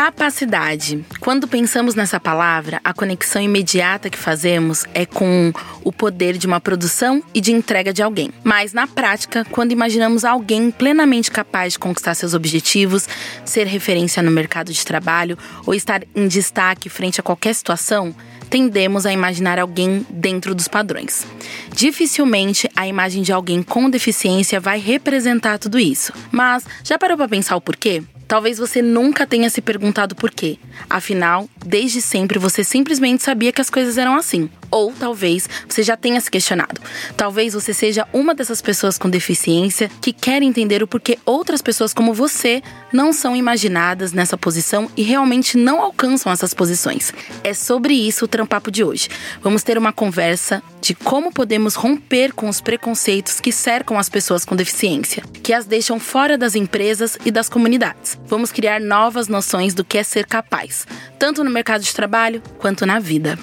Capacidade. Quando pensamos nessa palavra, a conexão imediata que fazemos é com o poder de uma produção e de entrega de alguém. Mas na prática, quando imaginamos alguém plenamente capaz de conquistar seus objetivos, ser referência no mercado de trabalho ou estar em destaque frente a qualquer situação, tendemos a imaginar alguém dentro dos padrões. Dificilmente a imagem de alguém com deficiência vai representar tudo isso. Mas já parou para pensar o porquê? Talvez você nunca tenha se perguntado por quê. Afinal, desde sempre você simplesmente sabia que as coisas eram assim. Ou talvez você já tenha se questionado. Talvez você seja uma dessas pessoas com deficiência que quer entender o porquê outras pessoas como você não são imaginadas nessa posição e realmente não alcançam essas posições. É sobre isso o Trampapo de hoje. Vamos ter uma conversa de como podemos romper com os preconceitos que cercam as pessoas com deficiência, que as deixam fora das empresas e das comunidades. Vamos criar novas noções do que é ser capaz, tanto no mercado de trabalho quanto na vida.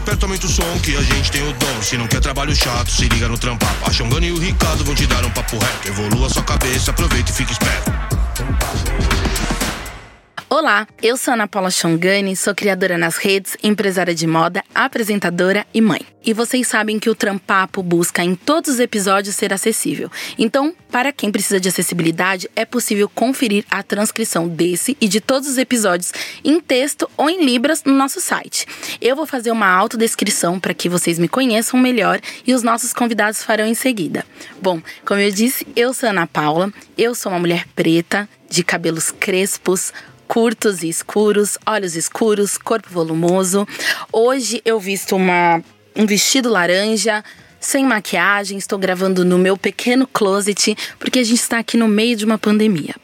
Esperto, aumenta o som que a gente tem o dom. Se não quer trabalho chato, se liga no trampapo. A Xongana e o Ricardo vão te dar um papo reto. Evolua sua cabeça, aproveita e fica esperto. Olá, eu sou Ana Paula Chongani, sou criadora nas redes, empresária de moda, apresentadora e mãe. E vocês sabem que o Trampapo busca em todos os episódios ser acessível. Então, para quem precisa de acessibilidade, é possível conferir a transcrição desse e de todos os episódios em texto ou em libras no nosso site. Eu vou fazer uma autodescrição para que vocês me conheçam melhor e os nossos convidados farão em seguida. Bom, como eu disse, eu sou Ana Paula, eu sou uma mulher preta, de cabelos crespos, curtos e escuros, olhos escuros, corpo volumoso. Hoje eu visto uma, um vestido laranja, sem maquiagem, estou gravando no meu pequeno closet, porque a gente está aqui no meio de uma pandemia.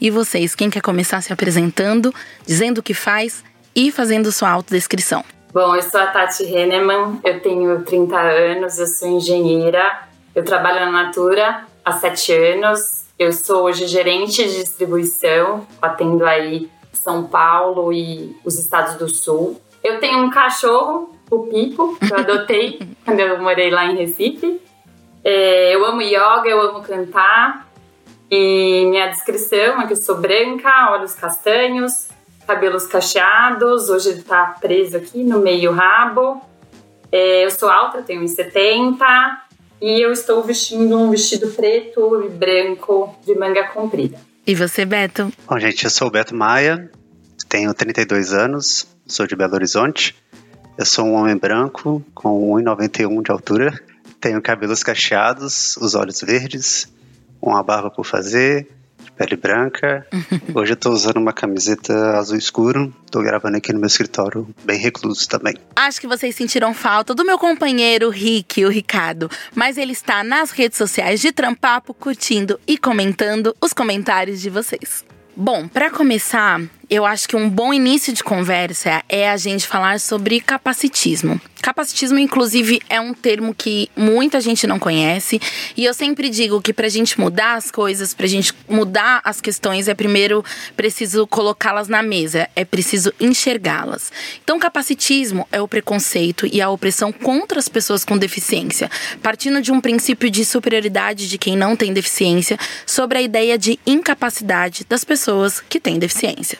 E vocês, quem quer começar se apresentando, dizendo o que faz e fazendo sua autodescrição? Bom, eu sou a Tati Henneman, eu tenho 30 anos, eu sou engenheira, eu trabalho na Natura há 7 anos, eu sou hoje gerente de distribuição, atendo aí são Paulo e os estados do Sul. Eu tenho um cachorro, o Pipo, que eu adotei quando eu morei lá em Recife. É, eu amo yoga, eu amo cantar. E minha descrição é que eu sou branca, olhos castanhos, cabelos cacheados. Hoje ele tá preso aqui no meio rabo. É, eu sou alta, tenho 1,70 e eu estou vestindo um vestido preto e branco de manga comprida. E você, Beto? Bom, gente, eu sou o Beto Maia, tenho 32 anos, sou de Belo Horizonte. Eu sou um homem branco com 1,91 de altura. Tenho cabelos cacheados, os olhos verdes, uma barba por fazer, pele branca. Hoje eu tô usando uma camiseta azul escuro. Tô gravando aqui no meu escritório, bem recluso também. Acho que vocês sentiram falta do meu companheiro Rick, o Ricardo. Mas ele está nas redes sociais de Trampapo, curtindo e comentando os comentários de vocês. Bom, para começar, eu acho que um bom início de conversa é a gente falar sobre capacitismo. Capacitismo, inclusive, é um termo que muita gente não conhece. E eu sempre digo que para a gente mudar as coisas, para a gente mudar as questões, é primeiro preciso colocá-las na mesa, é preciso enxergá-las. Então, capacitismo é o preconceito e a opressão contra as pessoas com deficiência, partindo de um princípio de superioridade de quem não tem deficiência sobre a ideia de incapacidade das pessoas que têm deficiência.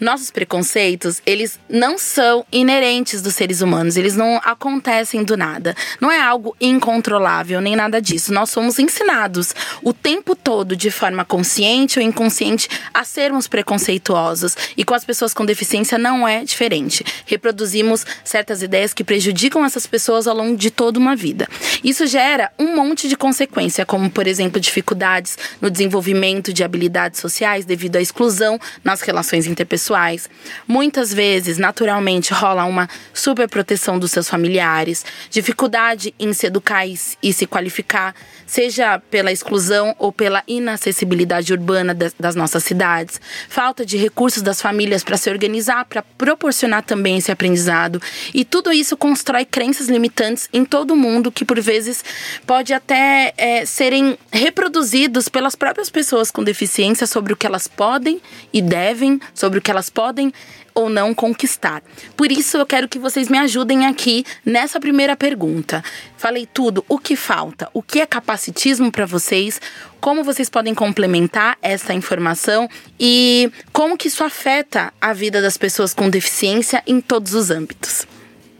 Nossos preconceitos, eles não são inerentes dos seres humanos, eles não acontecem do nada. Não é algo incontrolável, nem nada disso. Nós somos ensinados o tempo todo, de forma consciente ou inconsciente, a sermos preconceituosos. E com as pessoas com deficiência não é diferente. Reproduzimos certas ideias que prejudicam essas pessoas ao longo de toda uma vida. Isso gera um monte de consequência, como, por exemplo, dificuldades no desenvolvimento de habilidades sociais devido à exclusão nas relações interpessoais. Muitas vezes, naturalmente, rola uma superproteção dos seus familiares, dificuldade em se educar e se qualificar, seja pela exclusão ou pela inacessibilidade urbana das nossas cidades, falta de recursos das famílias para se organizar, para proporcionar também esse aprendizado. E tudo isso constrói crenças limitantes em todo mundo que, por vezes, pode até é, serem reproduzidos pelas próprias pessoas com deficiência sobre o que elas podem e devem, sobre sobre o que elas podem ou não conquistar. Por isso eu quero que vocês me ajudem aqui nessa primeira pergunta. Falei tudo, o que falta? O que é capacitismo para vocês? Como vocês podem complementar essa informação e como que isso afeta a vida das pessoas com deficiência em todos os âmbitos?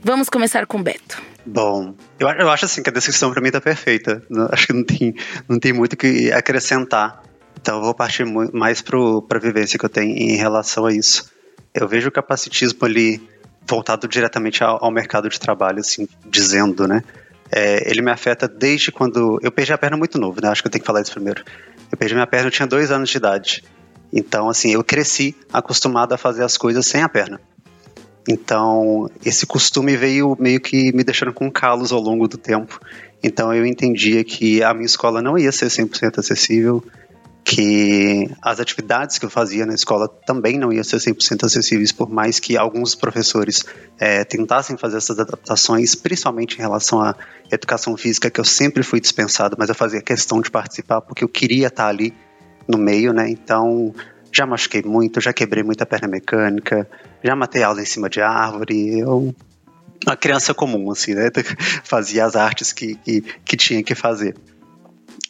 Vamos começar com o Beto. Bom, eu, eu acho assim que a descrição para mim tá perfeita. Acho que não tem, não tem muito o que acrescentar. Então eu vou partir mais para a vivência que eu tenho em relação a isso. Eu vejo o capacitismo ali voltado diretamente ao, ao mercado de trabalho, assim, dizendo, né? É, ele me afeta desde quando. Eu perdi a perna muito novo, né? Acho que eu tenho que falar isso primeiro. Eu perdi minha perna, eu tinha dois anos de idade. Então, assim, eu cresci acostumado a fazer as coisas sem a perna. Então, esse costume veio meio que me deixando com calos ao longo do tempo. Então, eu entendia que a minha escola não ia ser 100% acessível, que as atividades que eu fazia na escola também não iam ser 100% acessíveis, por mais que alguns professores é, tentassem fazer essas adaptações, principalmente em relação à educação física, que eu sempre fui dispensado, mas eu fazia questão de participar porque eu queria estar ali no meio, né? Então, já machuquei muito, já quebrei muita perna mecânica, já matei aula em cima de árvore, eu uma criança comum, assim, né? Fazia as artes que, que, que tinha que fazer.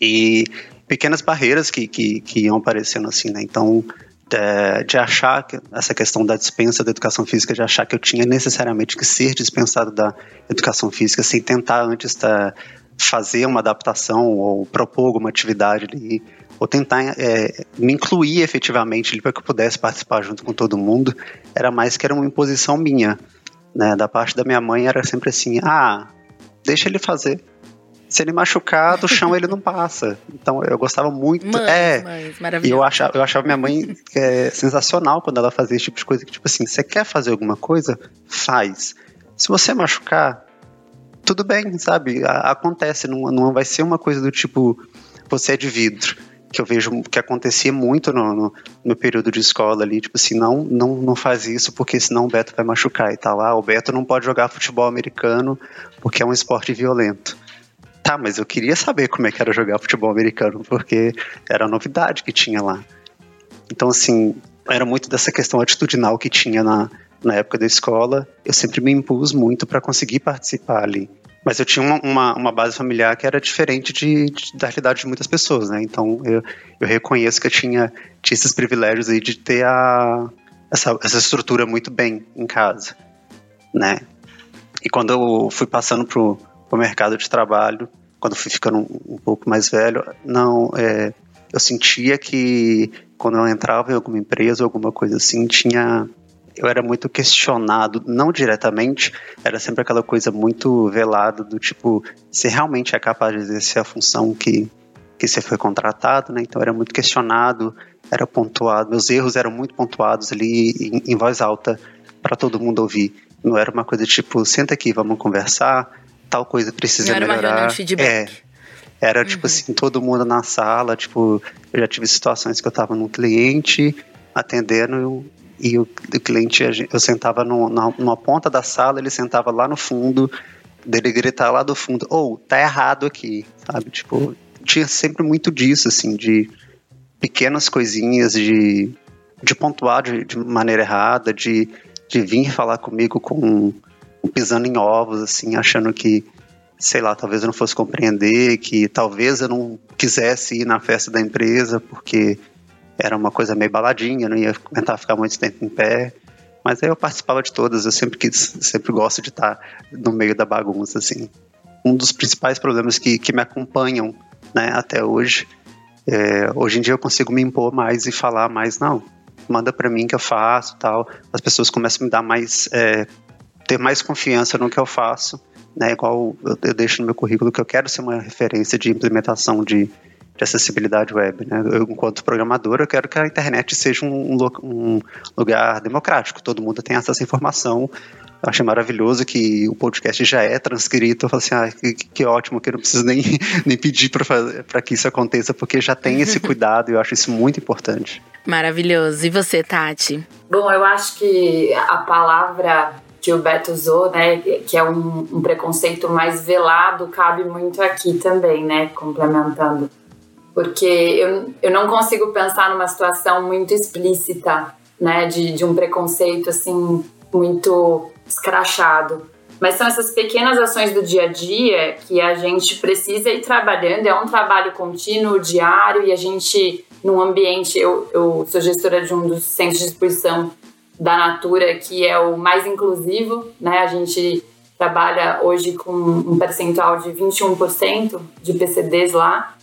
E pequenas barreiras que, que, que iam aparecendo assim, né? Então, de, de, achar que essa questão da dispensa da educação física, de achar que eu tinha necessariamente que ser dispensado da educação física sem tentar antes tá, fazer uma adaptação ou propor alguma atividade ali, ou tentar é, me incluir efetivamente para que eu pudesse participar junto com todo mundo, era mais que era uma imposição minha. Né? Da parte da minha mãe era sempre assim: ah, deixa ele fazer se ele machucar do chão ele não passa. Então eu gostava muito. Mães, é. Mães, e eu achava, eu achava minha mãe é, sensacional quando ela fazia esse tipo de coisa. Que, tipo assim, você quer fazer alguma coisa? Faz. Se você machucar, tudo bem, sabe? A, acontece. Não, não vai ser uma coisa do tipo, você é de vidro. Que eu vejo que acontecia muito no, no, no, período de escola ali, tipo assim, não, não, não faz isso porque senão o Beto vai machucar e tal. Ah, o Beto não pode jogar futebol americano porque é um esporte violento Tá, mas eu queria saber como é que era jogar futebol americano, porque era a novidade que tinha lá. Então, assim, era muito dessa questão atitudinal que tinha na, na época da escola. Eu sempre me impus muito para conseguir participar ali. Mas eu tinha uma, uma, uma, base familiar que era diferente de, de, da realidade de muitas pessoas, né? Então eu, eu reconheço que eu tinha, tinha esses privilégios aí de ter a, essa, essa estrutura muito bem em casa, né? E quando eu fui passando pro, o mercado de trabalho, quando fui ficando um, um pouco mais velho, não, é, eu sentia que quando eu entrava em alguma empresa ou alguma coisa assim, tinha eu era muito questionado, não diretamente, era sempre aquela coisa muito velada do tipo, você realmente é capaz de exercer a função que, que você foi contratado, né? Então era muito questionado, era pontuado, meus erros eram muito pontuados ali em, em voz alta para todo mundo ouvir. Não era uma coisa tipo, senta aqui, vamos conversar, tal coisa precisa Não melhorar. Era uma reunião de feedback. É, era tipo uhum. assim, todo mundo na sala, tipo, eu já tive situações que eu tava num cliente atendendo e o, o cliente, eu sentava no, na, numa ponta da sala, ele sentava lá no fundo, dele gritar lá do fundo, ou oh, tá errado aqui, sabe? Tipo, tinha sempre muito disso, assim, de pequenas coisinhas, de, de pontuar de, de maneira errada, de, de vir falar comigo com pisando em ovos, assim, achando que, sei lá, talvez eu não fosse compreender, que talvez eu não quisesse ir na festa da empresa porque era uma coisa meio baladinha, não ia tentar ficar muito tempo em pé. Mas aí eu participava de todas, eu sempre quis, sempre gosto de estar no meio da bagunça, assim. Um dos principais problemas que, que me acompanham, né, até hoje, é, hoje em dia eu consigo me impor mais e falar mais, não, manda para mim que eu faço tal. As pessoas começam a me dar mais é, ter mais confiança no que eu faço, né? Igual eu, eu deixo no meu currículo que eu quero ser uma referência de implementação de, de acessibilidade web, né? Eu, enquanto programador, eu quero que a internet seja um, um, lugar democrático, todo mundo tem acesso à informação. Eu achei maravilhoso que o podcast já é transcrito. Eu falei assim, ah, que, que ótimo, que eu não preciso nem, nem pedir para que isso aconteça, porque já tem esse cuidado e eu acho isso muito importante. Maravilhoso. E você, Tati? Bom, eu acho que a palavra que o Beto usou, né, que é um, um, preconceito mais velado, cabe muito aqui também, né, complementando. Porque eu, eu não consigo pensar numa situação muito explícita né, de, de um preconceito assim muito escrachado. Mas são essas pequenas ações do dia a dia que a gente precisa ir trabalhando. É um trabalho contínuo, diário, e a gente, num ambiente. Eu, eu sou gestora de um dos centros de exposição da Natura, que é o mais inclusivo, né? A gente trabalha hoje com um percentual de 21% de PCDs lá.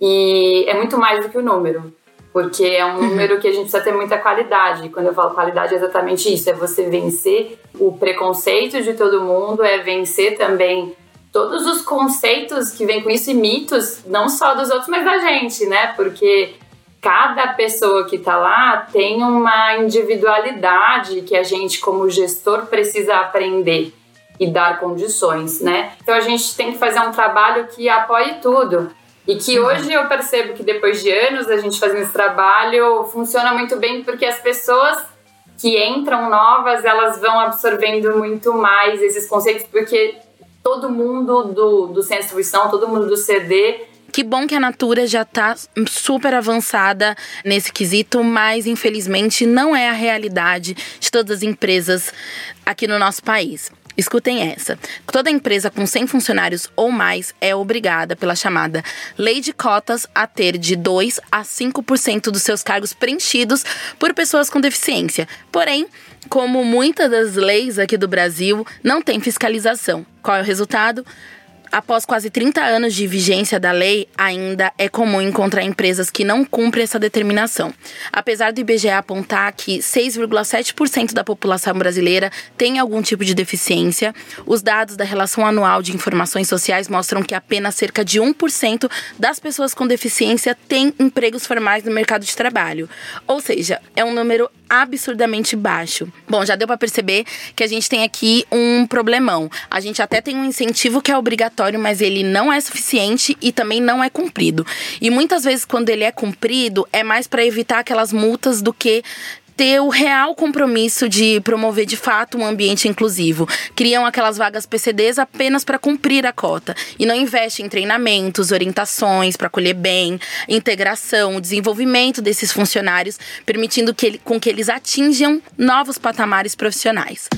E é muito mais do que o número porque é um uhum. número que a gente precisa ter muita qualidade. E quando eu falo qualidade, é exatamente isso: é você vencer o preconceito de todo mundo, é vencer também todos os conceitos que vêm com isso e mitos, não só dos outros, mas da gente, né? Porque cada pessoa que está lá tem uma individualidade que a gente, como gestor, precisa aprender e dar condições, né? Então a gente tem que fazer um trabalho que apoie tudo. E que uhum. hoje eu percebo que depois de anos a gente fazendo esse trabalho, funciona muito bem porque as pessoas que entram novas, elas vão absorvendo muito mais esses conceitos, porque todo mundo do, do centro de distribuição, todo mundo do CD que bom que a Natura já está super avançada nesse quesito, mas infelizmente não é a realidade de todas as empresas aqui no nosso país. Escutem essa. Toda empresa com 100 funcionários ou mais é obrigada, pela chamada Lei de Cotas, a ter de 2 a 5% dos seus cargos preenchidos por pessoas com deficiência. Porém, como muitas das leis aqui do Brasil, não tem fiscalização. Qual é o resultado? Após quase 30 anos de vigência da lei, ainda é comum encontrar empresas que não cumprem essa determinação. Apesar do IBGE apontar que 6,7% da população brasileira tem algum tipo de deficiência, os dados da Relação Anual de Informações Sociais mostram que apenas cerca de 1% das pessoas com deficiência têm empregos formais no mercado de trabalho. Ou seja, é um número absurdamente baixo. Bom, já deu para perceber que a gente tem aqui um problemão. A gente até tem um incentivo que é obrigatório, mas ele não é suficiente e também não é cumprido. E muitas vezes quando ele é cumprido, é mais para evitar aquelas multas do que ter o real compromisso de promover de fato um ambiente inclusivo. Criam aquelas vagas PCDs apenas para cumprir a cota e não investem em treinamentos, orientações para acolher bem, integração, desenvolvimento desses funcionários, permitindo que com que eles atinjam novos patamares profissionais.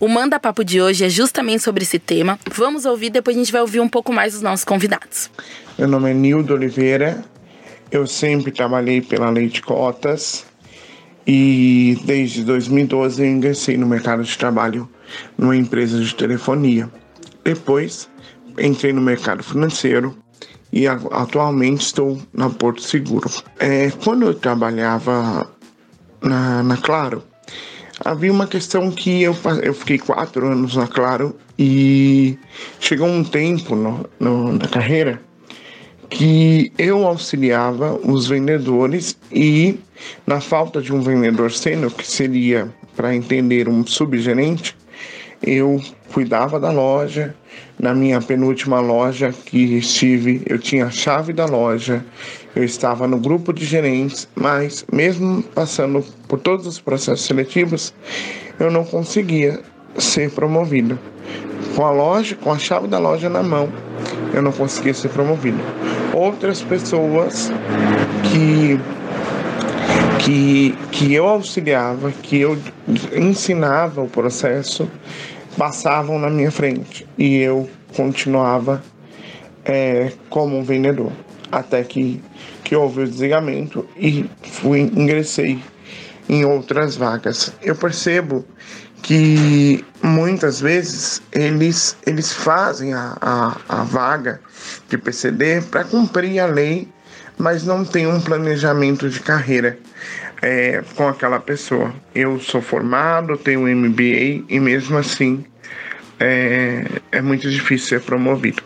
O Manda Papo de hoje é justamente sobre esse tema. Vamos ouvir, depois a gente vai ouvir um pouco mais dos nossos convidados. Meu nome é Nildo Oliveira, eu sempre trabalhei pela lei de cotas e desde 2012 eu ingressei no mercado de trabalho numa empresa de telefonia. Depois entrei no mercado financeiro e atualmente estou na Porto Seguro. É, quando eu trabalhava na, na Claro, havia uma questão que eu, eu fiquei quatro anos na Claro e chegou um tempo no, no, na carreira que eu auxiliava os vendedores e, na falta de um vendedor sênior, que seria, para entender, um subgerente, eu cuidava da loja. Na minha penúltima loja que estive, eu tinha a chave da loja, eu estava no grupo de gerentes, mas mesmo passando por todos os processos seletivos, eu não conseguia ser promovido. Com a loja, com a chave da loja na mão, eu não conseguia ser promovido outras pessoas que que, que eu auxiliava, que eu ensinava o processo, passavam na minha frente e eu continuava é, como um vendedor. Até que, que houve o desligamento e fui, ingressei em outras vagas. Eu percebo que muitas vezes eles, eles fazem a, a, a vaga de PCD para cumprir a lei, mas não tem um planejamento de carreira é, com aquela pessoa. Eu sou formado, tenho MBA e mesmo assim é, é muito difícil ser promovido.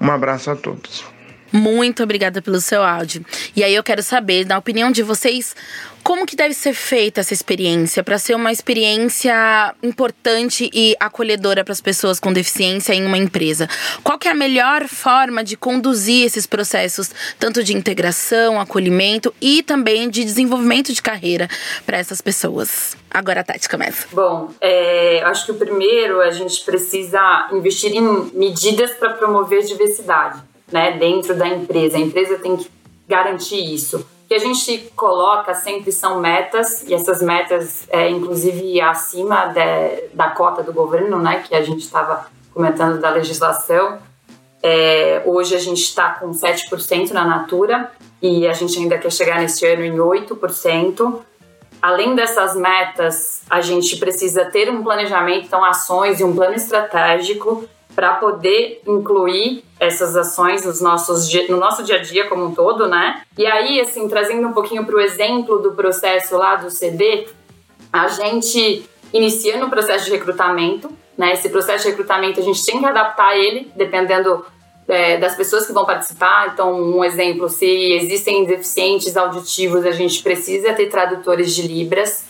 Um abraço a todos. Muito obrigada pelo seu áudio. E aí eu quero saber, na opinião de vocês, como que deve ser feita essa experiência para ser uma experiência importante e acolhedora para as pessoas com deficiência em uma empresa? Qual que é a melhor forma de conduzir esses processos, tanto de integração, acolhimento e também de desenvolvimento de carreira para essas pessoas? Agora a Tati começa. Bom, é, acho que o primeiro a gente precisa investir em medidas para promover diversidade né, dentro da empresa. A empresa tem que garantir isso. que a gente coloca sempre são metas, e essas metas, é, inclusive acima de, da cota do governo, né, que a gente estava comentando da legislação. É, hoje a gente está com 7% na Natura e a gente ainda quer chegar neste ano em 8%. Além dessas metas, a gente precisa ter um planejamento, então ações e um plano estratégico para poder incluir essas ações nos nossos, no nosso dia a dia como um todo, né? E aí, assim, trazendo um pouquinho para o exemplo do processo lá do CD, a gente inicia no processo de recrutamento, né? Esse processo de recrutamento a gente tem que adaptar ele dependendo é, das pessoas que vão participar. Então, um exemplo, se existem deficientes auditivos, a gente precisa ter tradutores de Libras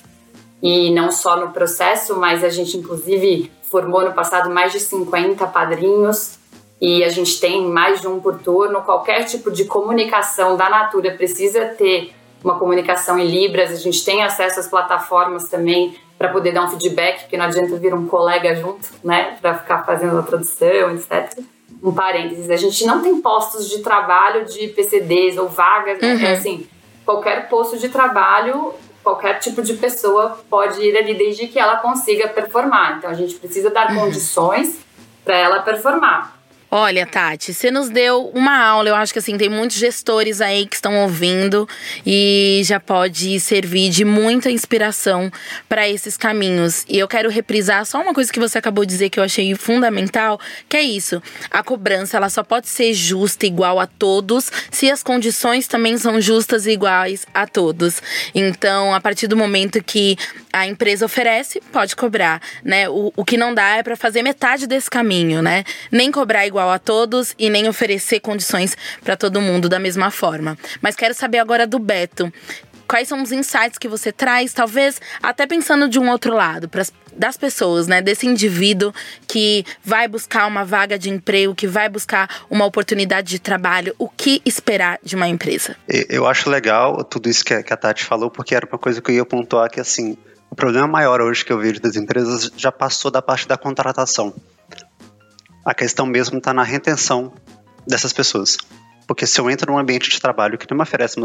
e não só no processo, mas a gente inclusive formou no passado mais de 50 padrinhos e a gente tem mais de um por turno. Qualquer tipo de comunicação da Natura precisa ter uma comunicação em Libras, a gente tem acesso às plataformas também para poder dar um feedback, porque não adianta vir um colega junto, né, para ficar fazendo a tradução, etc. Um parênteses, a gente não tem postos de trabalho de PCDs ou vagas, né? uhum. né? assim, qualquer posto de trabalho qualquer tipo de pessoa pode ir ali desde que ela consiga performar. Então a gente precisa dar uhum. condições para ela performar. Olha, Tati, você nos deu uma aula. Eu acho que assim, tem muitos gestores aí que estão ouvindo e já pode servir de muita inspiração para esses caminhos. E eu quero reprisar só uma coisa que você acabou de dizer que eu achei fundamental, que é isso. A cobrança, ela só pode ser justa igual a todos se as condições também são justas e iguais a todos. Então, a partir do momento que a empresa oferece, pode cobrar, né? O, o que não dá é para fazer metade desse caminho, né? Nem cobrar igual a todos e nem oferecer condições para todo mundo da mesma forma. Mas quero saber agora do Beto. Quais são os insights que você traz, talvez até pensando de um outro lado, pras, das pessoas, né? Desse indivíduo que vai buscar uma vaga de emprego, que vai buscar uma oportunidade de trabalho. O que esperar de uma empresa? Eu acho legal tudo isso que a Tati falou, porque era uma coisa que eu ia pontuar que, assim, o problema maior hoje que eu vejo das empresas já passou da parte da contratação. A questão mesmo está na retenção dessas pessoas. Porque se eu entro num ambiente de trabalho que não me oferece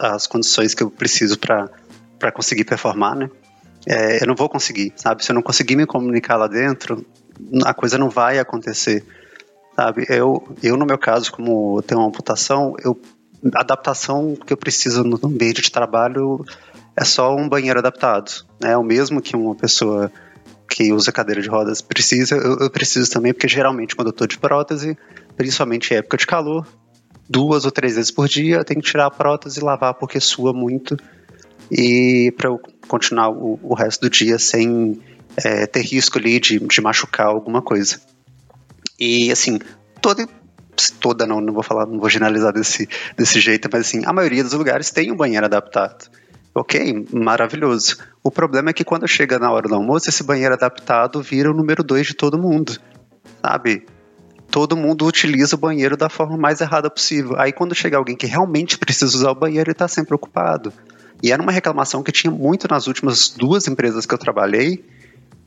as condições que eu preciso para conseguir performar, né? É, eu não vou conseguir, sabe? Se eu não conseguir me comunicar lá dentro, a coisa não vai acontecer, sabe? Eu, eu no meu caso, como tenho uma amputação, eu, a adaptação que eu preciso no ambiente de trabalho é só um banheiro adaptado. Né? É o mesmo que uma pessoa que usa cadeira de rodas precisa, eu, eu preciso também, porque geralmente quando eu estou de prótese, principalmente em época de calor, duas ou três vezes por dia eu tenho que tirar a prótese e lavar porque sua muito e para eu continuar o, o, resto do dia sem é, ter risco ali de, de machucar alguma coisa. E assim, toda toda não, não vou falar, não vou generalizar desse, desse jeito, mas assim, a maioria dos lugares tem um banheiro adaptado. Ok, maravilhoso. O problema é que quando chega na hora do almoço, esse banheiro adaptado vira o número dois de todo mundo. Sabe? Todo mundo utiliza o banheiro da forma mais errada possível. Aí quando chega alguém que realmente precisa usar o banheiro, ele está sempre ocupado. E era uma reclamação que tinha muito nas últimas duas empresas que eu trabalhei,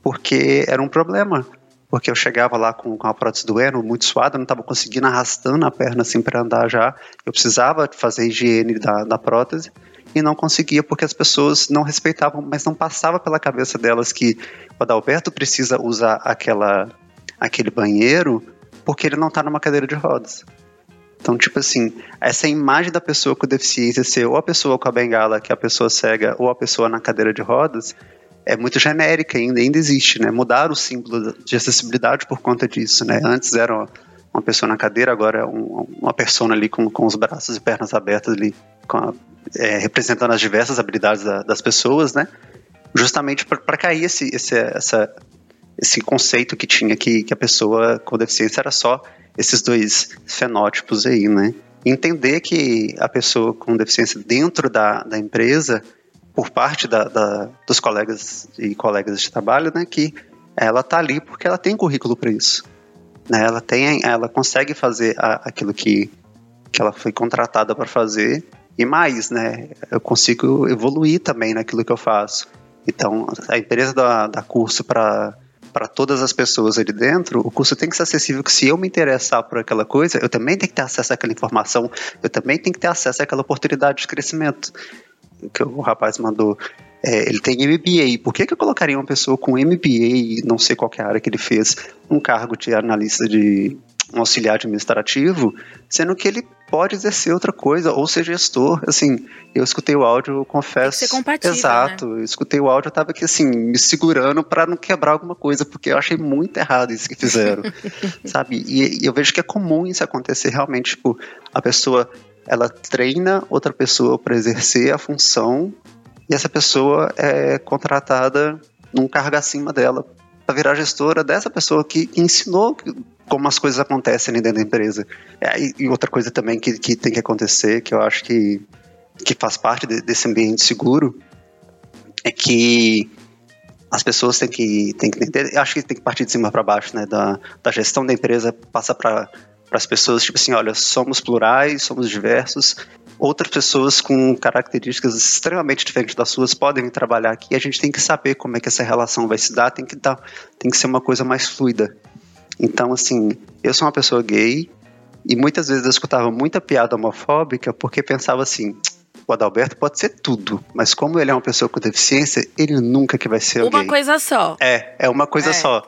porque era um problema. Porque eu chegava lá com, com a prótese doendo, muito suada, não estava conseguindo arrastando a perna assim para andar já. Eu precisava fazer higiene da, da prótese e não conseguia porque as pessoas não respeitavam, mas não passava pela cabeça delas que o Adalberto precisa usar aquela, aquele banheiro porque ele não está numa cadeira de rodas. Então, tipo assim, essa imagem da pessoa com deficiência ser ou a pessoa com a bengala, que é a pessoa cega, ou a pessoa na cadeira de rodas, é muito genérica ainda, ainda existe, né? Mudaram o símbolo de acessibilidade por conta disso, né? Antes era uma pessoa na cadeira, agora é um, uma pessoa ali com, com os braços e pernas abertas ali, a, é, representando as diversas habilidades da, das pessoas, né? Justamente para cair esse, esse, essa, esse conceito que tinha que, que a pessoa com deficiência era só esses dois fenótipos aí, né? Entender que a pessoa com deficiência dentro da, da empresa, por parte da, da, dos colegas e colegas de trabalho, né, que ela tá ali porque ela tem currículo para isso. Né? Ela tem, ela consegue fazer a, aquilo que, que ela foi contratada para fazer e mais, né? Eu consigo evoluir também naquilo que eu faço. Então, a empresa dá, dá curso para para todas as pessoas ali dentro, o curso tem que ser acessível, que se eu me interessar por aquela coisa, eu também tenho que ter acesso àquela informação, eu também tenho que ter acesso àquela oportunidade de crescimento que o rapaz mandou. É, ele tem MBA. Por que, que eu colocaria uma pessoa com MBA, não sei qual é a área que ele fez, um cargo de analista de um auxiliar administrativo, sendo que ele pode exercer outra coisa, ou ser gestor. Assim, eu escutei o áudio, eu confesso. Tem que ser compatível, exato. Né? Eu escutei o áudio, eu tava aqui assim, me segurando para não quebrar alguma coisa, porque eu achei muito errado isso que fizeram. sabe? E, e eu vejo que é comum isso acontecer realmente, tipo, a pessoa ela treina outra pessoa para exercer a função e essa pessoa é contratada num cargo acima dela para virar gestora dessa pessoa que ensinou como as coisas acontecem dentro da empresa. É, e, outra coisa também que, que tem que acontecer, que eu acho que, que faz parte de, desse ambiente seguro, é que as pessoas têm que, têm que entender, acho que tem que partir de cima para baixo, né, da, da gestão da empresa, passa para para as pessoas, tipo assim, olha, somos plurais, somos diversos, outras pessoas com características extremamente diferentes das suas podem trabalhar aqui e a gente tem que saber como é que essa relação vai se dar, tem que, dar, tem que ser uma coisa mais fluida. Então, assim, eu sou uma pessoa gay e muitas vezes eu escutava muita piada homofóbica porque pensava assim, o Adalberto pode ser tudo, mas como ele é uma pessoa com deficiência, ele nunca que vai ser uma gay. coisa só. É, é uma coisa é. só.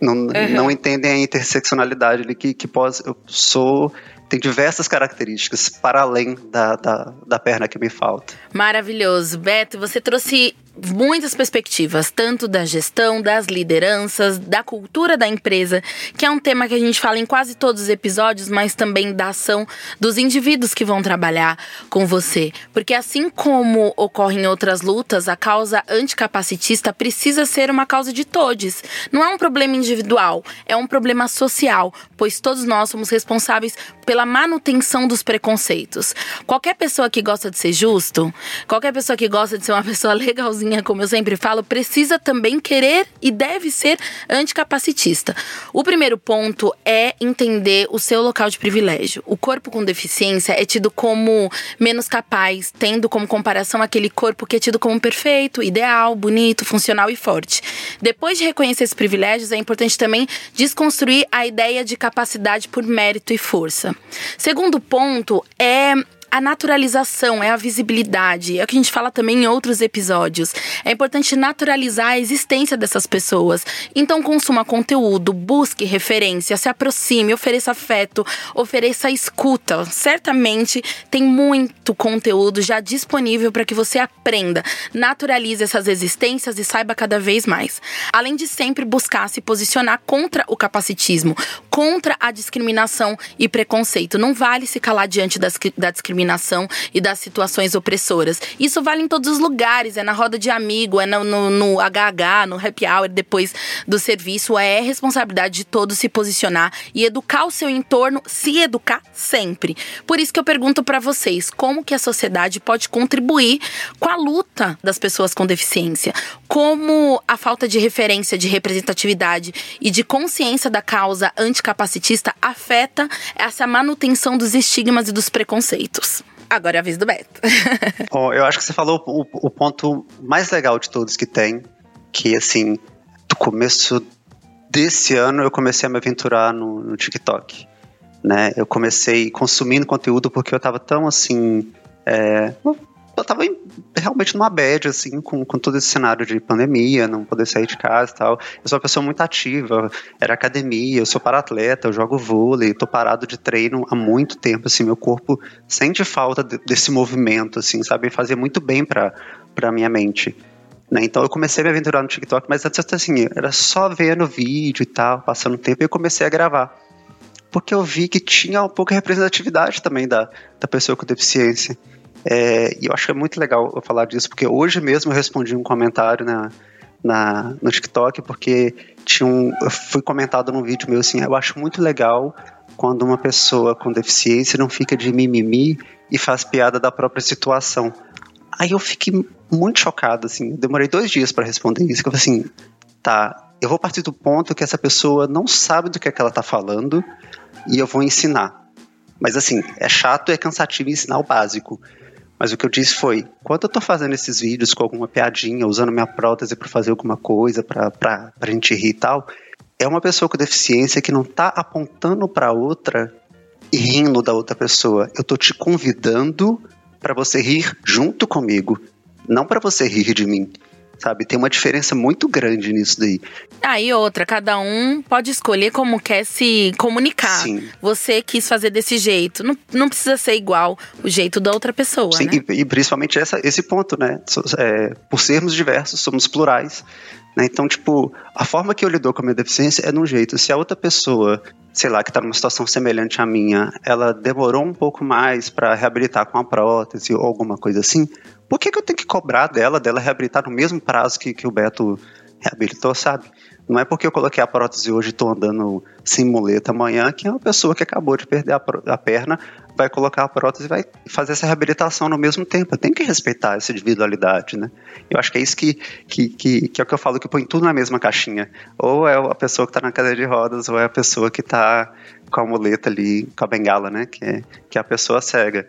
Não, Uhum. não entendem a interseccionalidade ali que, que pode, eu sou tem diversas características para além da, da, da perna que me falta. Maravilhoso. Beto, você trouxe muitas perspectivas, tanto da gestão, das lideranças, da cultura da empresa, que é um tema que a gente fala em quase todos os episódios, mas também da ação dos indivíduos que vão trabalhar com você. Porque assim como ocorre em outras lutas, a causa anticapacitista precisa ser uma causa de todos. Não é um problema individual, é um problema social, pois todos nós somos responsáveis pela manutenção dos preconceitos. Qualquer pessoa que gosta de ser justo, qualquer pessoa que gosta de ser uma pessoa legalzinha, como eu sempre falo, precisa também querer e deve ser anticapacitista. O primeiro ponto é entender o seu local de privilégio. O corpo com deficiência é tido como menos capaz, tendo como comparação aquele corpo que é tido como perfeito, ideal, bonito, funcional e forte. Depois de reconhecer esses privilégios, é importante também desconstruir a ideia de capacidade por mérito e força. Segundo ponto é a naturalização, é a visibilidade. É o que a gente fala também em outros episódios. É importante naturalizar a existência dessas pessoas. Então, consuma conteúdo, busque referência, se aproxime, ofereça afeto, ofereça escuta. Certamente tem muito conteúdo já disponível para que você aprenda, naturalize essas existências e saiba cada vez mais. Além de sempre buscar se posicionar contra o capacitismo, contra a discriminação e preconceito. Não vale se calar diante das, da discriminação discriminação e das situações opressoras. Isso vale em todos os lugares, é na roda de amigo, é no, no, no HH, no happy hour, depois do serviço. É responsabilidade de todos se posicionar e educar o seu entorno, se educar sempre. Por isso que eu pergunto para vocês, como que a sociedade pode contribuir com a luta das pessoas com deficiência? Como a falta de referência, de representatividade e de consciência da causa anticapacitista afeta essa manutenção dos estigmas e dos preconceitos? Agora é a vez do Beto. Eu acho que você falou o, o, ponto mais legal de todos que tem, que assim, do começo desse ano eu comecei a me aventurar no, no TikTok. Né? Eu comecei consumindo conteúdo porque eu tava tão assim. É, eu tava realmente numa bad, assim, com, com todo esse cenário de pandemia, não poder sair de casa e tal. Eu sou uma pessoa muito ativa, era academia, eu sou para-atleta, eu jogo vôlei, tô parado de treino há muito tempo, assim, meu corpo sente falta de, desse movimento, assim, sabe? Fazia muito bem pra, pra minha mente. Né? Então eu comecei a me aventurar no TikTok, mas antes, assim, era só vendo vídeo e tal, passando tempo, e eu comecei a gravar. Porque eu vi que tinha um pouco de representatividade também da, da pessoa com deficiência. É, e eu acho que é muito legal eu falar disso, porque hoje mesmo eu respondi um comentário na, na, no TikTok, porque tinha um, foi comentado num vídeo meu assim, eu acho muito legal quando uma pessoa com deficiência não fica de mimimi e faz piada da própria situação. Aí eu fiquei muito chocado, assim, eu demorei dois dias para responder isso, que eu falei assim, tá, eu vou partir do ponto que essa pessoa não sabe do que é que ela tá falando e eu vou ensinar. Mas assim, é chato é cansativo ensinar o básico. Mas o que eu disse foi: quando eu tô fazendo esses vídeos com alguma piadinha, usando minha prótese para fazer alguma coisa, pra, pra, pra gente rir e tal, é uma pessoa com deficiência que não tá apontando para outra e rindo da outra pessoa. Eu tô te convidando para você rir junto comigo, não para você rir de mim sabe? Tem uma diferença muito grande nisso daí. Ah, e outra, cada um pode escolher como quer se comunicar. Sim. Você quis fazer desse jeito. Não, não precisa ser igual o jeito da outra pessoa, Sim, né? e, e, principalmente essa, esse ponto, né? É, por sermos diversos, somos plurais. Né? Então, tipo, a forma que eu lido com a minha deficiência é de um jeito. Se a outra pessoa, sei lá, que está numa situação semelhante à minha, ela demorou um pouco mais para reabilitar com a prótese ou alguma coisa assim, por que, que eu tenho que cobrar dela, dela reabilitar no mesmo prazo que, que o Beto reabilitou, sabe? Não é porque eu coloquei a prótese hoje e estou andando sem muleta amanhã que uma pessoa que acabou de perder a, a, perna vai colocar a prótese e vai fazer essa reabilitação no mesmo tempo. Tem que respeitar essa individualidade, né? Eu acho que é isso que, que, que, que é o que eu falo, que põe tudo na mesma caixinha. Ou é a pessoa que está na cadeira de rodas, ou é a pessoa que está com a muleta ali, com a bengala, né? Que é, que é a pessoa cega.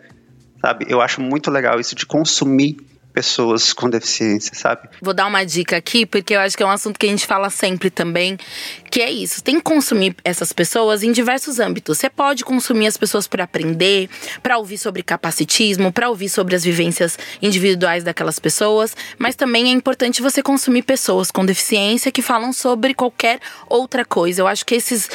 Sabe? Eu acho muito legal isso de consumir pessoas com deficiência, sabe? Vou dar uma dica aqui, porque eu acho que é um assunto que a gente fala sempre também, que é isso. Tem que consumir essas pessoas em diversos âmbitos. Você pode consumir as pessoas para aprender, para ouvir sobre capacitismo, para ouvir sobre as vivências individuais daquelas pessoas, mas também é importante você consumir pessoas com deficiência que falam sobre qualquer outra coisa. Eu acho que esses,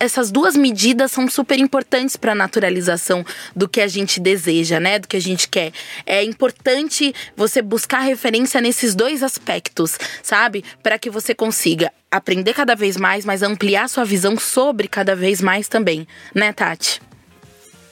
essas duas medidas são super importantes para a naturalização do que a gente deseja, né? Do que a gente quer. É importante você buscar referência nesses dois aspectos, sabe? Para que você consiga aprender cada vez mais, mas ampliar sua visão sobre cada vez mais também, né, Tati?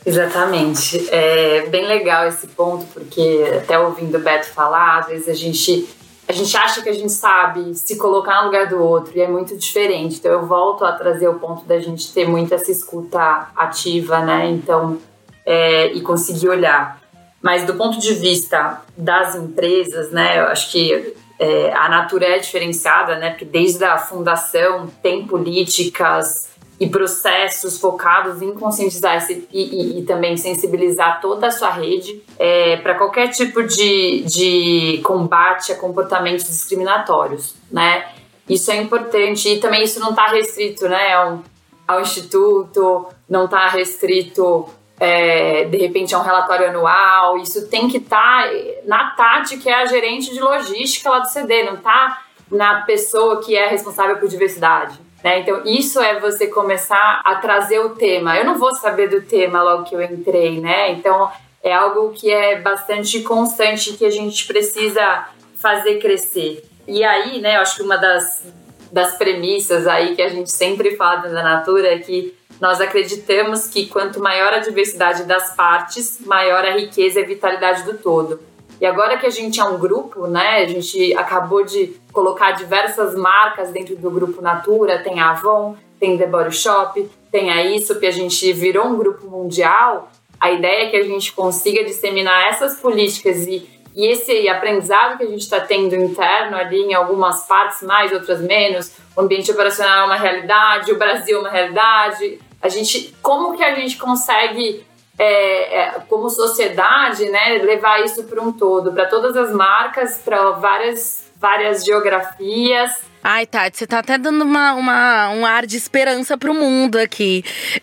Exatamente. É bem legal esse ponto, porque até ouvindo o Beto falar, às vezes a gente a gente acha que a gente sabe se colocar no lugar do outro e é muito diferente. Então eu volto a trazer o ponto da gente ter muito essa escuta ativa, né? Então, é, e conseguir olhar. Mas do ponto de vista das empresas, né, eu acho que é, a Natura é diferenciada, né, porque desde a fundação tem políticas e processos focados em conscientizar e, e, e, também sensibilizar toda a sua rede é, para qualquer tipo de, de combate a comportamentos discriminatórios, né? Isso é importante e também isso não está restrito, né, ao, ao instituto, não está restrito é, de repente é um relatório anual, isso tem que estar tá na Tati, que é a gerente de logística lá do CD, não está na pessoa que é responsável por diversidade. Né? Então, isso é você começar a trazer o tema. Eu não vou saber do tema logo que eu entrei, né? Então, é algo que é bastante constante que a gente precisa fazer crescer. E aí, né, eu acho que uma das, das premissas aí que a gente sempre fala da Natura é que nós acreditamos que quanto maior a diversidade das partes, maior a riqueza e a vitalidade do todo. E agora que a gente é um grupo, né? A gente acabou de colocar diversas marcas dentro do grupo Natura, tem a Avon, tem The Body Shop, tem a isso que a gente virou um grupo mundial. A ideia é que a gente consiga disseminar essas políticas e, e esse aprendizado que a gente está tendo interno ali em algumas partes mais, outras menos. O ambiente operacional é uma realidade, o Brasil é uma realidade, a gente, como que a gente consegue, é, é, como sociedade, né, levar isso para um todo, para todas as marcas, para várias, várias geografias Ai, Tati, você tá até dando uma, uma, um ar de esperança pro mundo aqui.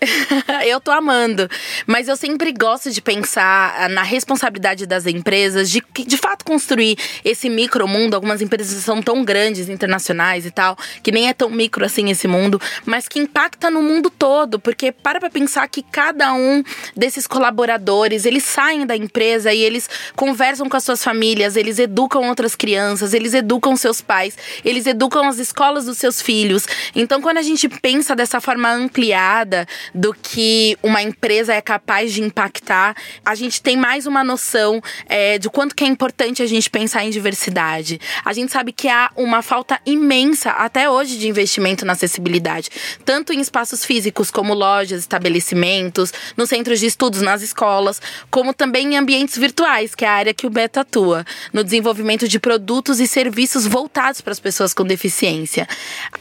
eu tô amando. Mas eu sempre gosto de pensar na responsabilidade das empresas de, de fato, construir esse micro mundo. Algumas empresas são tão grandes, internacionais e tal, que nem é tão micro assim esse mundo, mas que impacta no mundo todo. Porque para pra pensar que cada um desses colaboradores, eles saem da empresa e eles conversam com as suas famílias, eles educam outras crianças, eles educam seus pais, eles educam as escolas dos seus filhos. Então, quando a gente pensa dessa forma ampliada do que uma empresa é capaz de impactar, a gente tem mais uma noção é, de quanto que é importante a gente pensar em diversidade. A gente sabe que há uma falta imensa até hoje de investimento na acessibilidade, tanto em espaços físicos como lojas, estabelecimentos, nos centros de estudos, nas escolas, como também em ambientes virtuais, que é a área que o Beto atua, no desenvolvimento de produtos e serviços voltados para as pessoas com deficiência.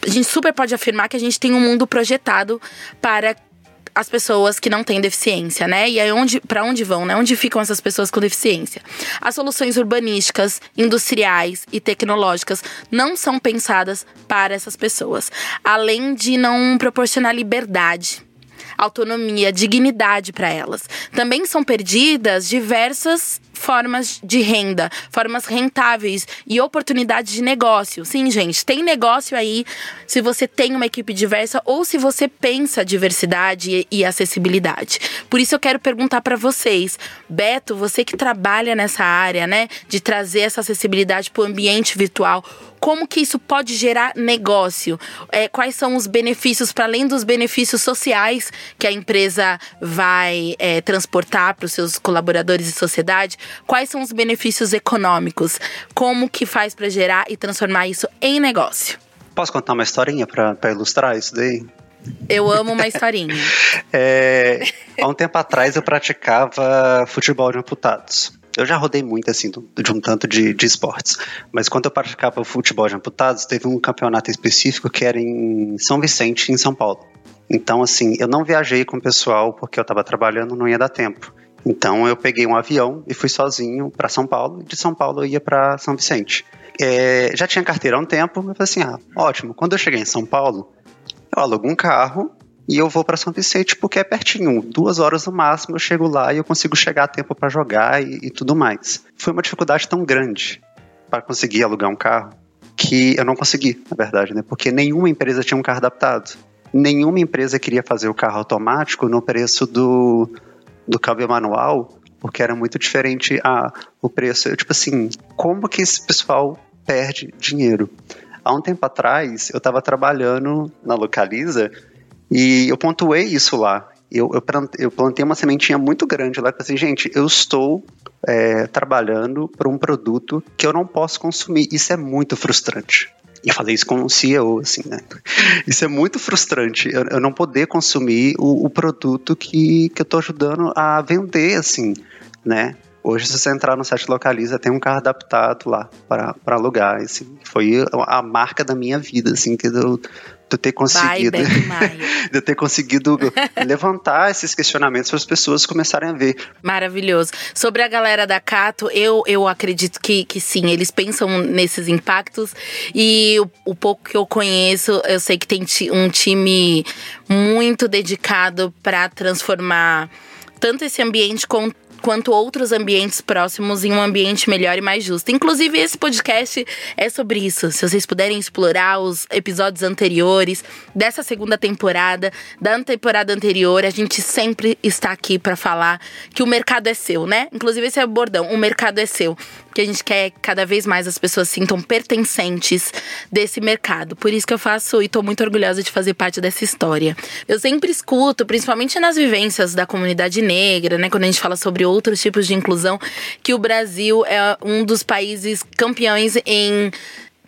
A gente super pode afirmar que a gente tem um mundo projetado para as pessoas que não têm deficiência, né? E aí onde, para onde vão, né? Onde ficam essas pessoas com deficiência? As soluções urbanísticas, industriais e tecnológicas não são pensadas para essas pessoas, além de não proporcionar liberdade autonomia, dignidade para elas. Também são perdidas diversas formas de renda, formas rentáveis e oportunidades de negócio. Sim, gente, tem negócio aí se você tem uma equipe diversa ou se você pensa diversidade e acessibilidade. Por isso eu quero perguntar para vocês, Beto, você que trabalha nessa área, né, de trazer essa acessibilidade para o ambiente virtual, como que isso pode gerar negócio? É, quais são os benefícios, para além dos benefícios sociais que a empresa vai é, transportar para os seus colaboradores e sociedade? Quais são os benefícios econômicos? Como que faz para gerar e transformar isso em negócio? Posso contar uma historinha para ilustrar isso daí? Eu amo uma historinha. é, há um tempo atrás eu praticava futebol de amputados. Eu já rodei muito, assim, de um tanto de, de esportes. Mas quando eu praticava futebol de amputados, teve um campeonato específico que era em São Vicente, em São Paulo. Então, assim, eu não viajei com o pessoal porque eu estava trabalhando, não ia dar tempo. Então, eu peguei um avião e fui sozinho para São Paulo. E de São Paulo eu ia para São Vicente. É, já tinha carteira há um tempo, eu falei assim: ah, ótimo. Quando eu cheguei em São Paulo, eu alugo um carro e eu vou para São Vicente porque é pertinho, duas horas no máximo eu chego lá e eu consigo chegar a tempo para jogar e, e, tudo mais. Foi uma dificuldade tão grande para conseguir alugar um carro que eu não consegui, na verdade, né? Porque nenhuma empresa tinha um carro adaptado. Nenhuma empresa queria fazer o carro automático no preço do, do câmbio manual, porque era muito diferente a, o preço. Eu, tipo assim, como que esse pessoal perde dinheiro? Há um tempo atrás, eu estava trabalhando na Localiza e eu pontuei isso lá. Eu, eu, eu plantei uma sementinha muito grande lá. Assim, gente, eu estou é, trabalhando para um produto que eu não posso consumir. Isso é muito frustrante. E falei isso com um CEO, assim, né? Isso é muito frustrante, eu, eu não poder consumir o, o, produto que, que eu estou ajudando a vender, assim, né? Hoje, se você entrar no site Localiza, tem um carro adaptado lá para alugar. Assim, foi a marca da minha vida, assim, que eu de ter conseguido de ter conseguido levantar esses questionamentos para as pessoas começarem a ver. Maravilhoso. Sobre a galera da Cato, eu, eu acredito que, que sim, eles pensam nesses impactos e o, o pouco que eu conheço, eu sei que tem um time muito dedicado para transformar tanto esse ambiente com, quanto outros ambientes próximos em um ambiente melhor e mais justo. Inclusive, esse podcast é sobre isso. Se vocês puderem explorar os episódios anteriores dessa segunda temporada, da temporada anterior, a gente sempre está aqui para falar que o mercado é seu, né? Inclusive, esse é o bordão: o mercado é seu que a gente quer cada vez mais as pessoas sintam pertencentes desse mercado. Por isso que eu faço e tô muito orgulhosa de fazer parte dessa história. Eu sempre escuto, principalmente nas vivências da comunidade negra, né, quando a gente fala sobre outros tipos de inclusão, que o Brasil é um dos países campeões em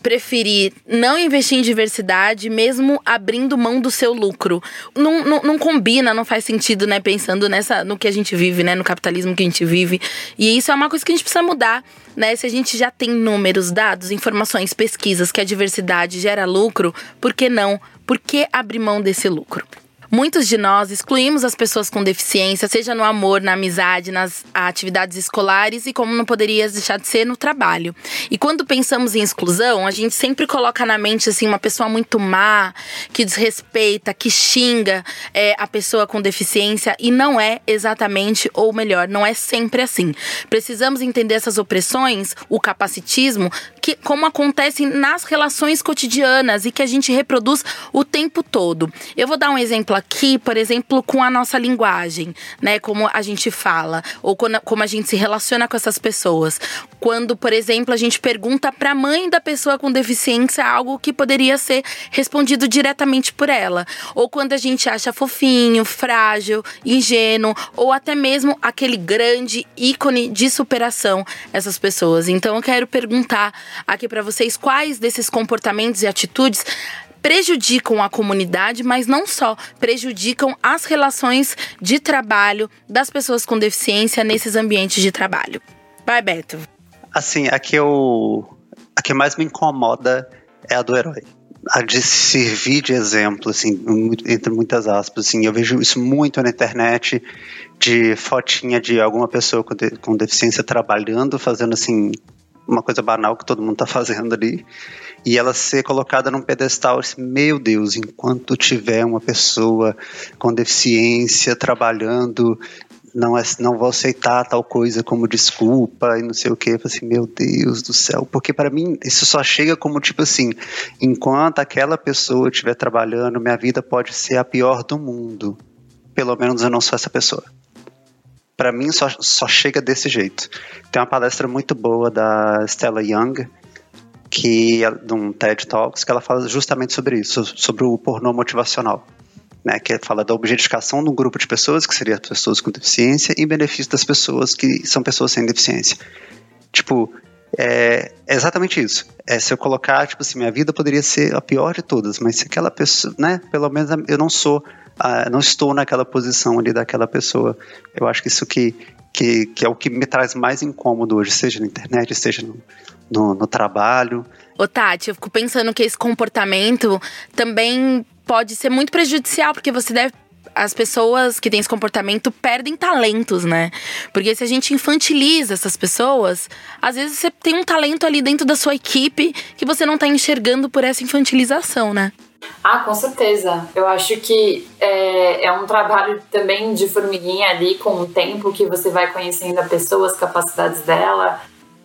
preferir não investir em diversidade, mesmo abrindo mão do seu lucro. Não, não, não, combina, não faz sentido, né? Pensando nessa, no que a gente vive, né? No capitalismo que a gente vive. E isso é uma coisa que a gente precisa mudar, né? Se a gente já tem números, dados, informações, pesquisas que a diversidade gera lucro, por que não? Por que abrir mão desse lucro? Muitos de nós excluímos as pessoas com deficiência, seja no amor, na amizade, nas atividades escolares e como não poderia deixar de ser no trabalho. E quando pensamos em exclusão, a gente sempre coloca na mente assim uma pessoa muito má, que desrespeita, que xinga é, a pessoa com deficiência e não é exatamente ou melhor, não é sempre assim. Precisamos entender essas opressões, o capacitismo, que como acontecem nas relações cotidianas e que a gente reproduz o tempo todo. Eu vou dar um exemplo aqui, por exemplo, com a nossa linguagem, né? Como a gente fala, ou quando, como a gente se relaciona com essas pessoas. Quando, por exemplo, a gente pergunta para a mãe da pessoa com deficiência algo que poderia ser respondido diretamente por ela. Ou quando a gente acha fofinho, frágil, ingênuo, ou até mesmo aquele grande ícone de superação essas pessoas. Então eu quero perguntar aqui para vocês quais desses comportamentos e atitudes prejudicam a comunidade, mas não só, prejudicam as relações de trabalho das pessoas com deficiência nesses ambientes de trabalho. Vai, Beto. Assim, a que, eu, a que mais me incomoda é a do herói. a de servir de exemplo, assim, entre muitas aspas, assim, eu vejo isso muito na internet, de fotinha de alguma pessoa com, de, com deficiência trabalhando, fazendo, assim, uma coisa banal que todo mundo tá fazendo ali, e ela ser colocada num pedestal, assim, meu Deus, enquanto tiver uma pessoa com deficiência trabalhando não, é, não vou aceitar tal coisa como desculpa e não sei o que. Assim, meu Deus do céu. Porque para mim isso só chega como tipo assim: enquanto aquela pessoa estiver trabalhando, minha vida pode ser a pior do mundo. Pelo menos eu não sou essa pessoa. Para mim só, só chega desse jeito. Tem uma palestra muito boa da Stella Young, que é de um TED Talks, que ela fala justamente sobre isso, sobre o pornô motivacional né, que fala da objetificação de um grupo de pessoas, que seria as pessoas com deficiência, em benefício das pessoas que são pessoas sem deficiência. Tipo, é, é exatamente isso. É, se eu colocar, tipo assim, minha vida poderia ser a pior de todas, mas se aquela pessoa, né, pelo menos eu não sou, uh, não estou naquela posição ali daquela pessoa. Eu acho que isso que, que, que é o que me traz mais incômodo hoje, seja na internet, seja no, no, no trabalho. Ô Tati, eu fico pensando que esse comportamento também pode ser muito prejudicial, porque você deve as pessoas que têm esse comportamento perdem talentos, né? Porque se a gente infantiliza essas pessoas, às vezes você tem um talento ali dentro da sua equipe que você não tá enxergando por essa infantilização, né? Ah, com certeza. Eu acho que é, é um trabalho também de formiguinha ali com o tempo que você vai conhecendo a pessoa, as capacidades dela,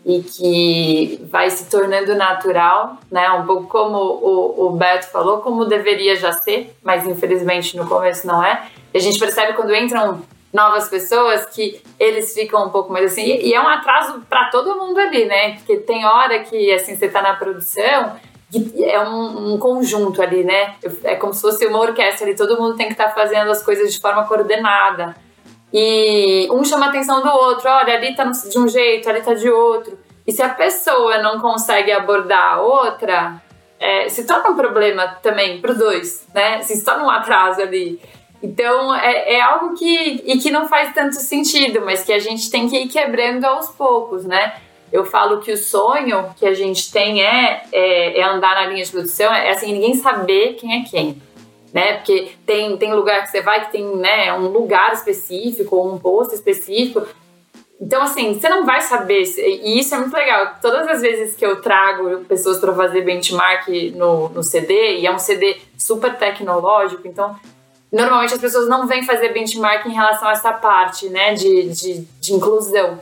e que vai se tornando natural, né? Um pouco como o, o Beto falou, como deveria já ser, mas infelizmente no começo não é. E a gente percebe quando entram novas pessoas que eles ficam um pouco mais assim, e é um atraso para todo mundo ali, né? Porque tem hora que assim você tá na produção é um, um, conjunto ali, né? É como se fosse uma orquestra ali, todo mundo tem que estar tá fazendo as coisas de forma coordenada. E um chama a atenção do outro, olha, ali tá de um jeito, ali tá de outro. E se a pessoa não consegue abordar a outra, é, se torna um problema também para os dois, né? Se torna um atraso ali. Então é, é, algo que, e que não faz tanto sentido, mas que a gente tem que ir quebrando aos poucos, né? Eu falo que o sonho que a gente tem é, é, é andar na linha de produção, é assim, ninguém saber quem é quem né? Porque tem, tem lugar que você vai que tem né, um lugar específico ou um posto específico. Então, assim, você não vai saber. E isso é muito legal. Todas as vezes que eu trago pessoas para fazer benchmark no, no CD, e é um CD super tecnológico, então normalmente as pessoas não vêm fazer benchmark em relação a essa parte, né, de, de, de inclusão.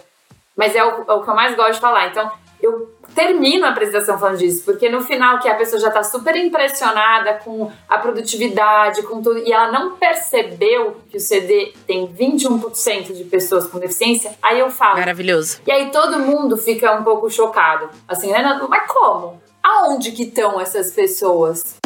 Mas é o, é o que eu mais gosto de falar. Então, eu termino a apresentação falando disso, porque no final que a pessoa já está super impressionada com a produtividade, com tudo, e ela não percebeu que o CD tem 21% de pessoas com deficiência, aí eu falo. Maravilhoso. E aí todo mundo fica um pouco chocado. Assim, né? Mas como? Aonde que estão essas pessoas?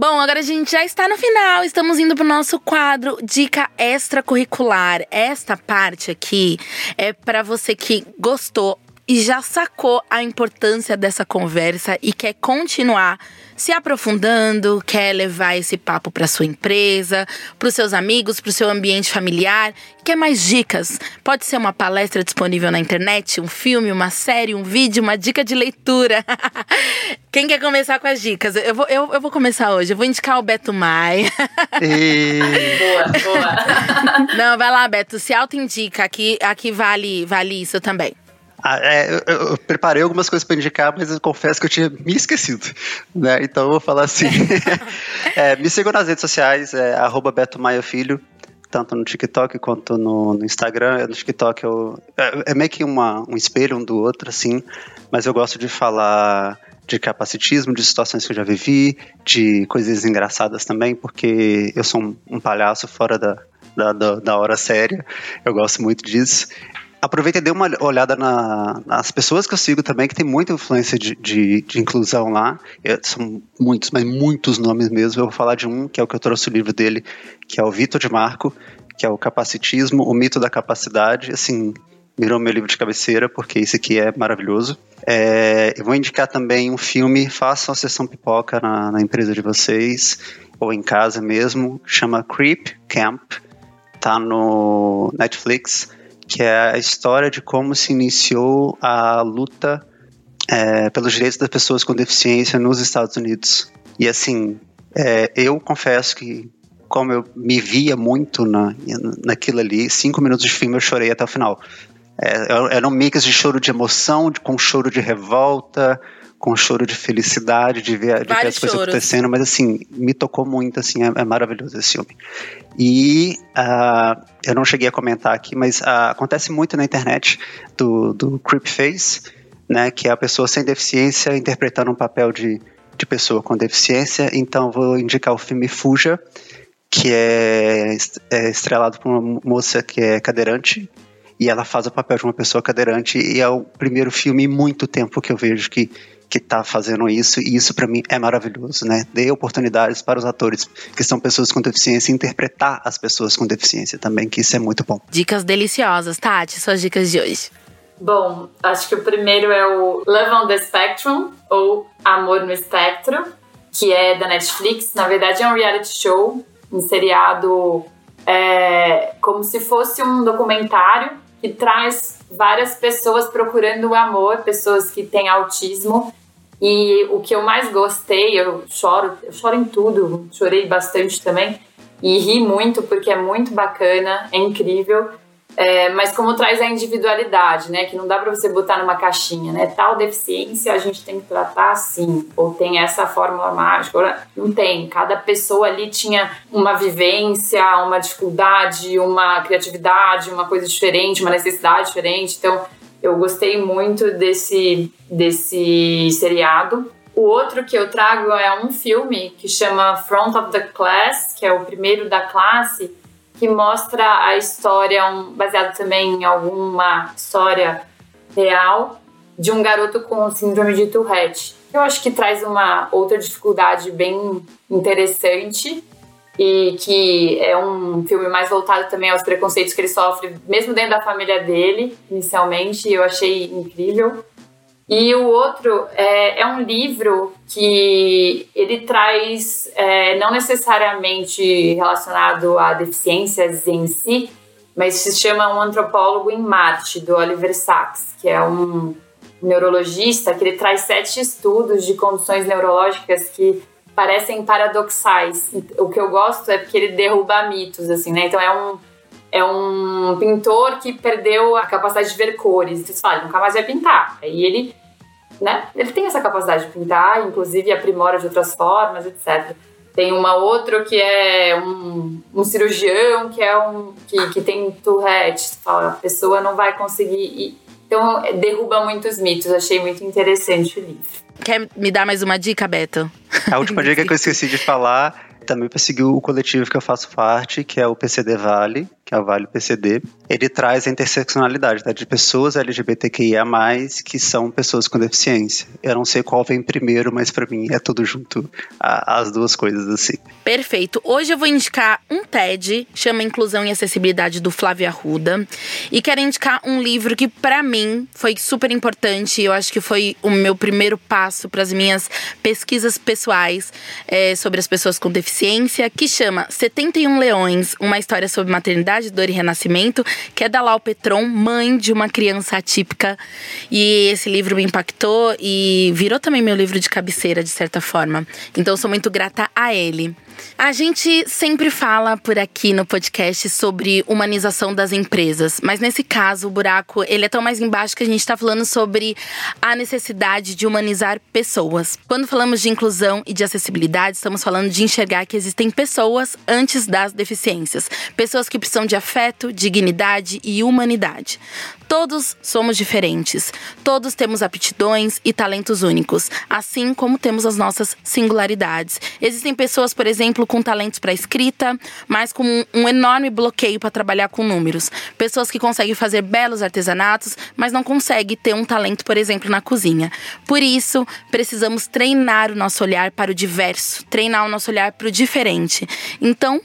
Bom, agora a gente já está no final. Estamos indo para o nosso quadro Dica Extracurricular. Esta parte aqui é para você que gostou e já sacou a importância dessa conversa e quer continuar se aprofundando, quer levar esse papo para sua empresa, para os seus amigos, para o seu ambiente familiar, quer mais dicas? Pode ser uma palestra disponível na internet, um filme, uma série, um vídeo, uma dica de leitura. Quem quer começar com as dicas? Eu vou, eu, eu vou começar hoje. Eu vou indicar o Beto Mai. E... boa, boa. Não, vai lá, Beto. Se auto-indica. Aqui, aqui vale, vale isso também. Ah, é, eu, preparei algumas coisas para indicar, mas eu confesso que eu tinha me esquecido. Né? Então eu vou falar assim. é, me sigam nas redes sociais, é Beto Maia Filho, tanto no TikTok quanto no, no Instagram. No TikTok eu, é, é, meio que uma, um espelho um do outro, assim, mas eu gosto de falar de capacitismo, de situações que eu já vivi, de coisas engraçadas também, porque eu sou um, um palhaço fora da, da, da, da, hora séria. Eu gosto muito disso. Aproveita e dê uma olhada na, nas pessoas que eu sigo também, que tem muita influência de, de, de inclusão lá. Eu, são muitos, mas muitos nomes mesmo. Eu vou falar de um, que é o que eu trouxe o livro dele, que é o Vitor de Marco, que é o Capacitismo, o Mito da Capacidade. Assim, virou meu livro de cabeceira, porque esse aqui é maravilhoso. É, eu vou indicar também um filme, façam a sessão pipoca na, na empresa de vocês, ou em casa mesmo, chama Creep Camp, tá no Netflix que é a história de como se iniciou a luta é, pelos direitos das pessoas com deficiência nos Estados Unidos. E assim, é, eu confesso que como eu me via muito na, naquilo ali, cinco minutos de filme eu chorei até o final. É, era um mix de choro de emoção, de, com choro de revolta, com choro de felicidade, de ver, de ver as coisas acontecendo, mas assim, me tocou muito, assim, é, é maravilhoso esse filme. E uh, eu não cheguei a comentar aqui, mas uh, acontece muito na internet do, do Creep Face, né, que é a pessoa sem deficiência interpretando um papel de, de pessoa com deficiência, então vou indicar o filme Fuja, que é, é estrelado por uma moça que é cadeirante, e ela faz o papel de uma pessoa cadeirante e é o primeiro filme em muito tempo que eu vejo que que está fazendo isso e isso para mim é maravilhoso, né? Dê oportunidades para os atores que são pessoas com deficiência interpretar as pessoas com deficiência também, que isso é muito bom. Dicas deliciosas, Tati, suas dicas de hoje. Bom, acho que o primeiro é o Love on the Spectrum ou Amor no Espectro, que é da Netflix. Na verdade é um reality show, um seriado é, como se fosse um documentário que traz várias pessoas procurando o amor, pessoas que têm autismo. E o que eu mais gostei, eu choro, eu choro em tudo, chorei bastante também e ri muito porque é muito bacana, é incrível. É, mas como traz a individualidade, né? Que não dá para você botar numa caixinha, né? Tal deficiência a gente tem que tratar assim, ou tem essa fórmula mágica, não tem. Cada pessoa ali tinha uma vivência, uma dificuldade, uma criatividade, uma coisa diferente, uma necessidade diferente. Então, eu gostei muito desse desse seriado. O outro que eu trago é um filme que chama Front of the Class, que é o primeiro da classe que mostra a história, um, baseado também em alguma história real, de um garoto com síndrome de Tourette. Eu acho que traz uma outra dificuldade bem interessante e que é um filme mais voltado também aos preconceitos que ele sofre, mesmo dentro da família dele, inicialmente. Eu achei incrível. E o outro é, é um livro que ele traz, é, não necessariamente relacionado a deficiências em si, mas se chama Um Antropólogo em Marte, do Oliver Sacks, que é um neurologista que ele traz sete estudos de condições neurológicas que parecem paradoxais. O que eu gosto é porque ele derruba mitos, assim, né? Então é um, é um pintor que perdeu a capacidade de ver cores. Então você fala, nunca mais vai pintar. Aí ele né? Ele tem essa capacidade de pintar, inclusive aprimora de outras formas, etc. Tem uma outra que é um, um cirurgião que é um que, que tem Tourette, fala, a pessoa não vai conseguir ir. Então derruba muitos mitos, achei muito interessante o livro. Quer me dar mais uma dica, Beto? A última dica que eu esqueci de falar também para seguir o coletivo que eu faço parte, que é o PCD Vale, que é o Vale PCD, ele traz a interseccionalidade tá, de pessoas LGBTQIA+, que são pessoas com deficiência. Eu não sei qual vem primeiro, mas para mim é tudo junto, a, as duas coisas assim. Perfeito. Hoje eu vou indicar um TED, chama Inclusão e Acessibilidade do Flávio Arruda, e quero indicar um livro que para mim foi super importante, eu acho que foi o meu primeiro passo para as minhas pesquisas pessoais é, sobre as pessoas com deficiência, que chama 71 Leões, uma história sobre maternidade Maternidade, Dor e Renascimento, que é da Lau Petron, mãe de uma criança atípica. E esse livro me impactou e virou também meu livro de cabeceira, de certa forma. Então, sou muito grata a ele. A gente sempre fala por aqui no podcast sobre humanização das empresas, mas nesse caso o buraco ele é tão mais embaixo que a gente está falando sobre a necessidade de humanizar pessoas. Quando falamos de inclusão e de acessibilidade, estamos falando de enxergar que existem pessoas antes das deficiências, pessoas que precisam de afeto, dignidade e humanidade. Todos somos diferentes, todos temos aptidões e talentos únicos, assim como temos as nossas singularidades. Existem pessoas, por exemplo, com talentos para escrita, mas com um enorme bloqueio para trabalhar com números. Pessoas que conseguem fazer belos artesanatos, mas não conseguem ter um talento, por exemplo, na cozinha. Por isso, precisamos treinar o nosso olhar para o diverso, treinar o nosso olhar para o diferente. Então,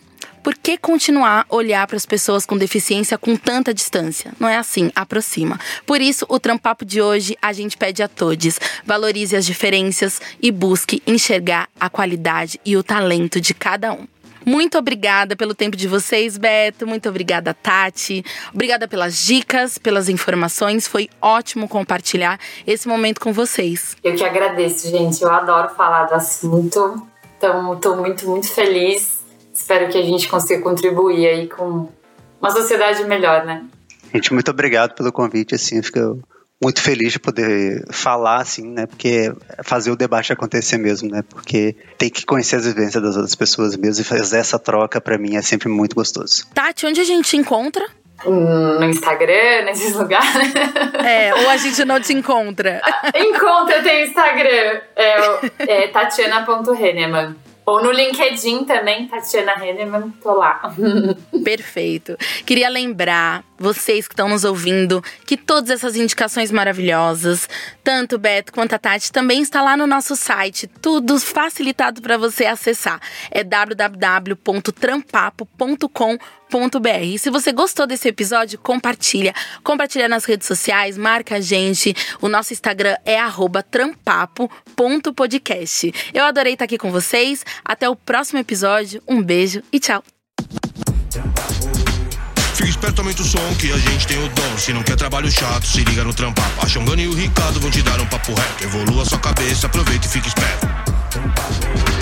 por que continuar olhar para as pessoas com deficiência com tanta distância? Não é assim, aproxima. Por isso, o Trampapo de hoje a gente pede a todos: valorize as diferenças e busque enxergar a qualidade e o talento de cada um. Muito obrigada pelo tempo de vocês, Beto. Muito obrigada, Tati. Obrigada pelas dicas, pelas informações. Foi ótimo compartilhar esse momento com vocês. Eu que agradeço, gente. Eu adoro falar do assunto. Então, estou muito, muito feliz. Espero que a gente consiga contribuir aí com uma sociedade melhor, né? Gente, muito obrigado pelo convite. Assim, fico muito feliz de poder falar, assim, né? Porque fazer o debate acontecer mesmo, né? Porque tem que conhecer as vivências das outras pessoas mesmo e fazer essa troca, para mim, é sempre muito gostoso. Tati, onde a gente te encontra? no Instagram, nesses lugares. É, ou a gente não te encontra. Encontra, eu tenho Instagram. É, é tatiana.reneman. Ou no LinkedIn também, Tatiana Henneman, tô lá. Perfeito. Queria lembrar vocês que estão nos ouvindo que todas essas indicações maravilhosas, tanto o Beto quanto a Tati, também está lá no nosso site, tudo facilitado para você acessar. É www.trampapo.com e se você gostou desse episódio, compartilha. Compartilha nas redes sociais, marca a gente. O nosso Instagram é trampapo.podcast. Eu adorei estar aqui com vocês. Até o próximo episódio. Um beijo e tchau. Fica esperto, aumenta o som que a gente tem o dom. Se não quer trabalho chato, se liga no trampapo. A Xongana e o Ricardo vão te dar um papo reto. Evolua sua cabeça, aproveita e fica esperto.